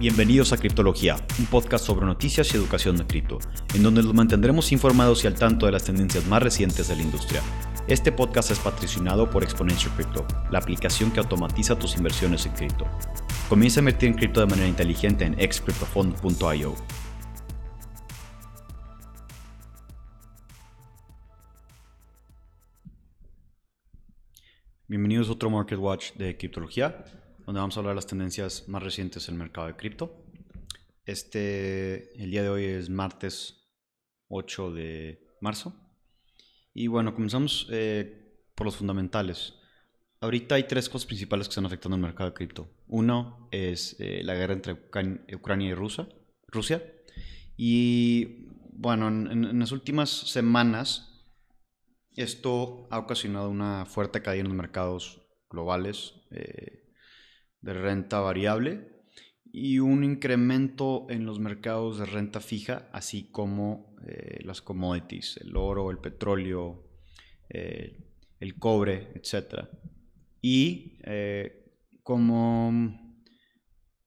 Bienvenidos a Criptología, un podcast sobre noticias y educación de cripto, en donde los mantendremos informados y al tanto de las tendencias más recientes de la industria. Este podcast es patrocinado por Exponential Crypto, la aplicación que automatiza tus inversiones en cripto. Comienza a invertir en cripto de manera inteligente en excryptofund.io. Bienvenidos a otro Market Watch de Criptología donde vamos a hablar de las tendencias más recientes en el mercado de cripto. Este, el día de hoy es martes 8 de marzo. Y bueno, comenzamos eh, por los fundamentales. Ahorita hay tres cosas principales que están afectando el mercado de cripto. Uno es eh, la guerra entre Ucrania y Rusia. Rusia. Y bueno, en, las últimas semanas esto ha ocasionado una fuerte caída en los mercados globales. Eh, de renta variable y un incremento en los mercados de renta fija, así como eh, las commodities, el oro, el petróleo, eh, el cobre, etc. Y eh, como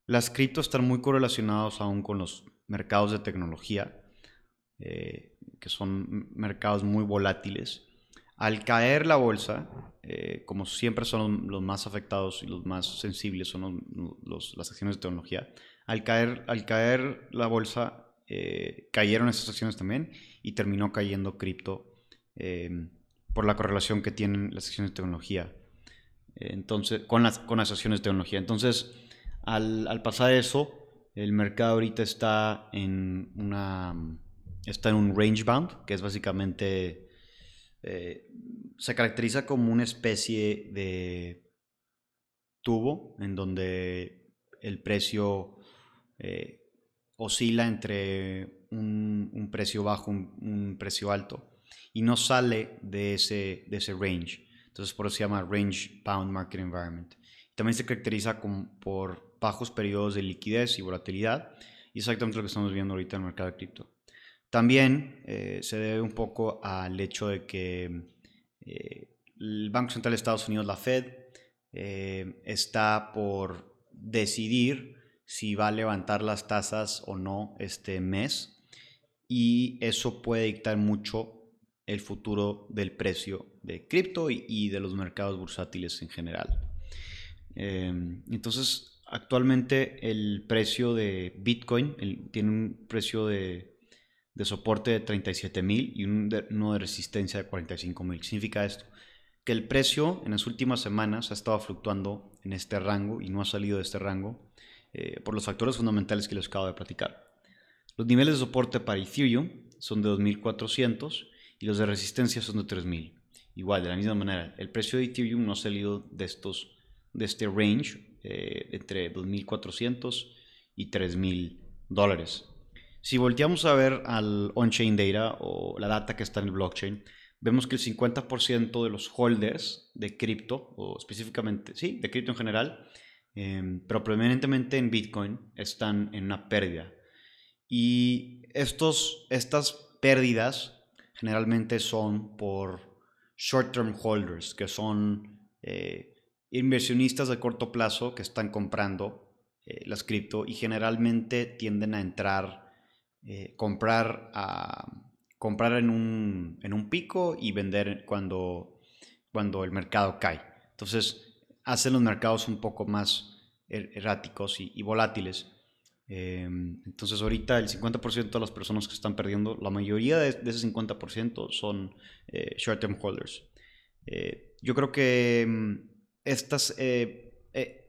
las criptos están muy correlacionados aún con los mercados de tecnología, que son mercados muy volátiles, al caer la bolsa, eh, como siempre son los más afectados y los más sensibles son las acciones de tecnología, al caer, al caer la bolsa, eh, cayeron esas acciones también y terminó cayendo cripto em, por la correlación que tienen las acciones de tecnología entonces, con, las, con las acciones de tecnología. Entonces, al, al pasar eso, el mercado ahorita está en, una, está en un range bound, que es básicamente eh, se caracteriza como una especie de tubo en donde el precio eh, oscila entre un, precio bajo, un, un, precio alto, y no sale de ese, de ese range. Entonces por eso se llama Range Bound Market Environment. También se caracteriza como por bajos periodos de liquidez y volatilidad, exactamente lo que estamos viendo ahorita en el mercado de cripto. También eh, se debe un poco al hecho de que eh, el Banco Central de Estados Unidos, la Fed, eh, está por decidir si va a levantar las tasas o no este mes y eso puede dictar mucho el futuro del precio de cripto y, de los mercados bursátiles en general. entonces, actualmente el precio de Bitcoin tiene un precio de de soporte de 37.000 y uno de resistencia de 45.000. ¿Qué significa esto? Que el precio en las últimas semanas ha estado fluctuando en este rango y no ha salido de este rango eh, por los factores fundamentales que les acabo de platicar. Los niveles de soporte para Ethereum son de 2.400 y los de resistencia son de 3.000. Igual, de la misma manera, el precio de Ethereum no ha salido de, estos, de este range eh, entre 2.400 y 3.000 dólares. Si volteamos a ver al on-chain data o la data que está en el blockchain, vemos que el 50% de los holders de cripto, o específicamente, sí, de cripto en general, em, pero predominantemente en Bitcoin, están en una pérdida. Y estos, estas pérdidas generalmente son por short-term holders, que son eh, inversionistas de corto plazo que están comprando eh, las cripto y generalmente tienden a entrar eh, comprar, a, comprar en, un, en un pico y vender cuando, cuando el mercado cae. Entonces, hacen los mercados un poco más er, erráticos y, volátiles. Em, entonces, ahorita el 50% de las personas que están perdiendo, la mayoría de, ese 50% son eh, short-term holders. Eh, yo creo que em, estas,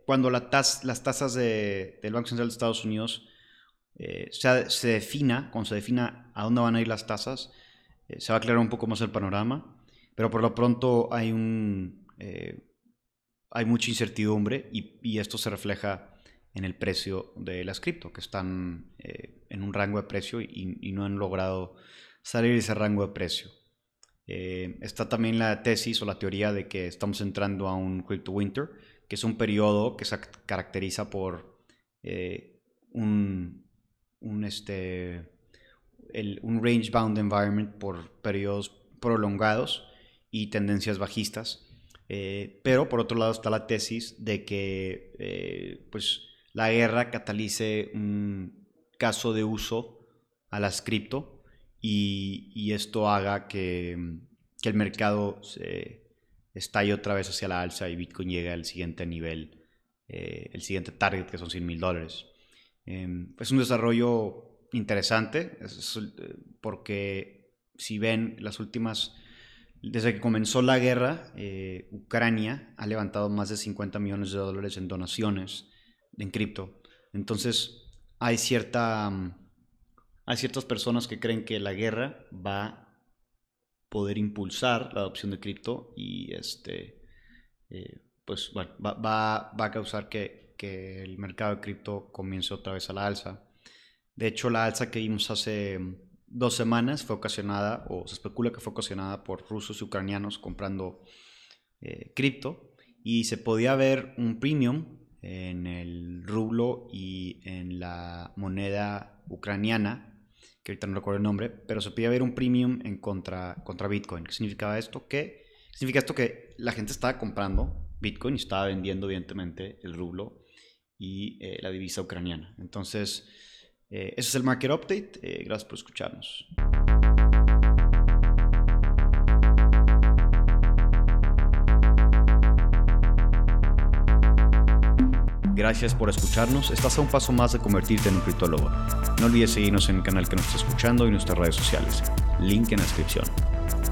cuando la las tasas de, del Banco Central de Estados Unidos eh, se, defina, cuando se defina a dónde van a ir las tasas, eh, se va a aclarar un poco más el panorama, pero por lo pronto hay, un, eh, hay mucha incertidumbre y, esto se refleja en el precio de las cripto, que están en un rango de precio y, no han logrado salir de ese rango de precio. está también la tesis o la teoría de que estamos entrando a un crypto winter, que es un periodo que se caracteriza por un, un, este, un range bound environment por periodos prolongados y tendencias bajistas. Eh, pero por otro lado está la tesis de que eh, pues, la guerra catalice un caso de uso a las cripto y, esto haga que, que, el mercado se estalle otra vez hacia la alza y Bitcoin llegue al siguiente nivel, eh, el siguiente target que son 100 mil dólares. Em, es un desarrollo interesante eh, porque si ven las últimas desde que comenzó la guerra, eh, Ucrania ha levantado más de 50 millones de dólares en donaciones en cripto. Entonces, hay, cierta, mm, hay ciertas personas que creen que la guerra va a poder impulsar la adopción de cripto y este, eh, pues, bueno, va, va, va, a causar que, que el mercado de cripto comience otra vez a la alza. De hecho, la alza que vimos hace dos semanas fue ocasionada, o se especula que fue ocasionada por rusos y ucranianos comprando eh, cripto, y se podía ver un premium en el rublo y en la moneda ucraniana, que ahorita no recuerdo el nombre, pero se podía ver un premium en contra, contra Bitcoin. ¿Qué significaba esto? Que significa esto que la gente estaba comprando Bitcoin estaba vendiendo evidentemente el rublo y eh, la divisa ucraniana. Entonces, eh, ese es el Market Update. Eh, gracias por escucharnos. Gracias por escucharnos. Estás a un paso más de convertirte en un criptólogo. No olvides seguirnos en el canal que nos está escuchando y nuestras redes sociales. Link en la descripción.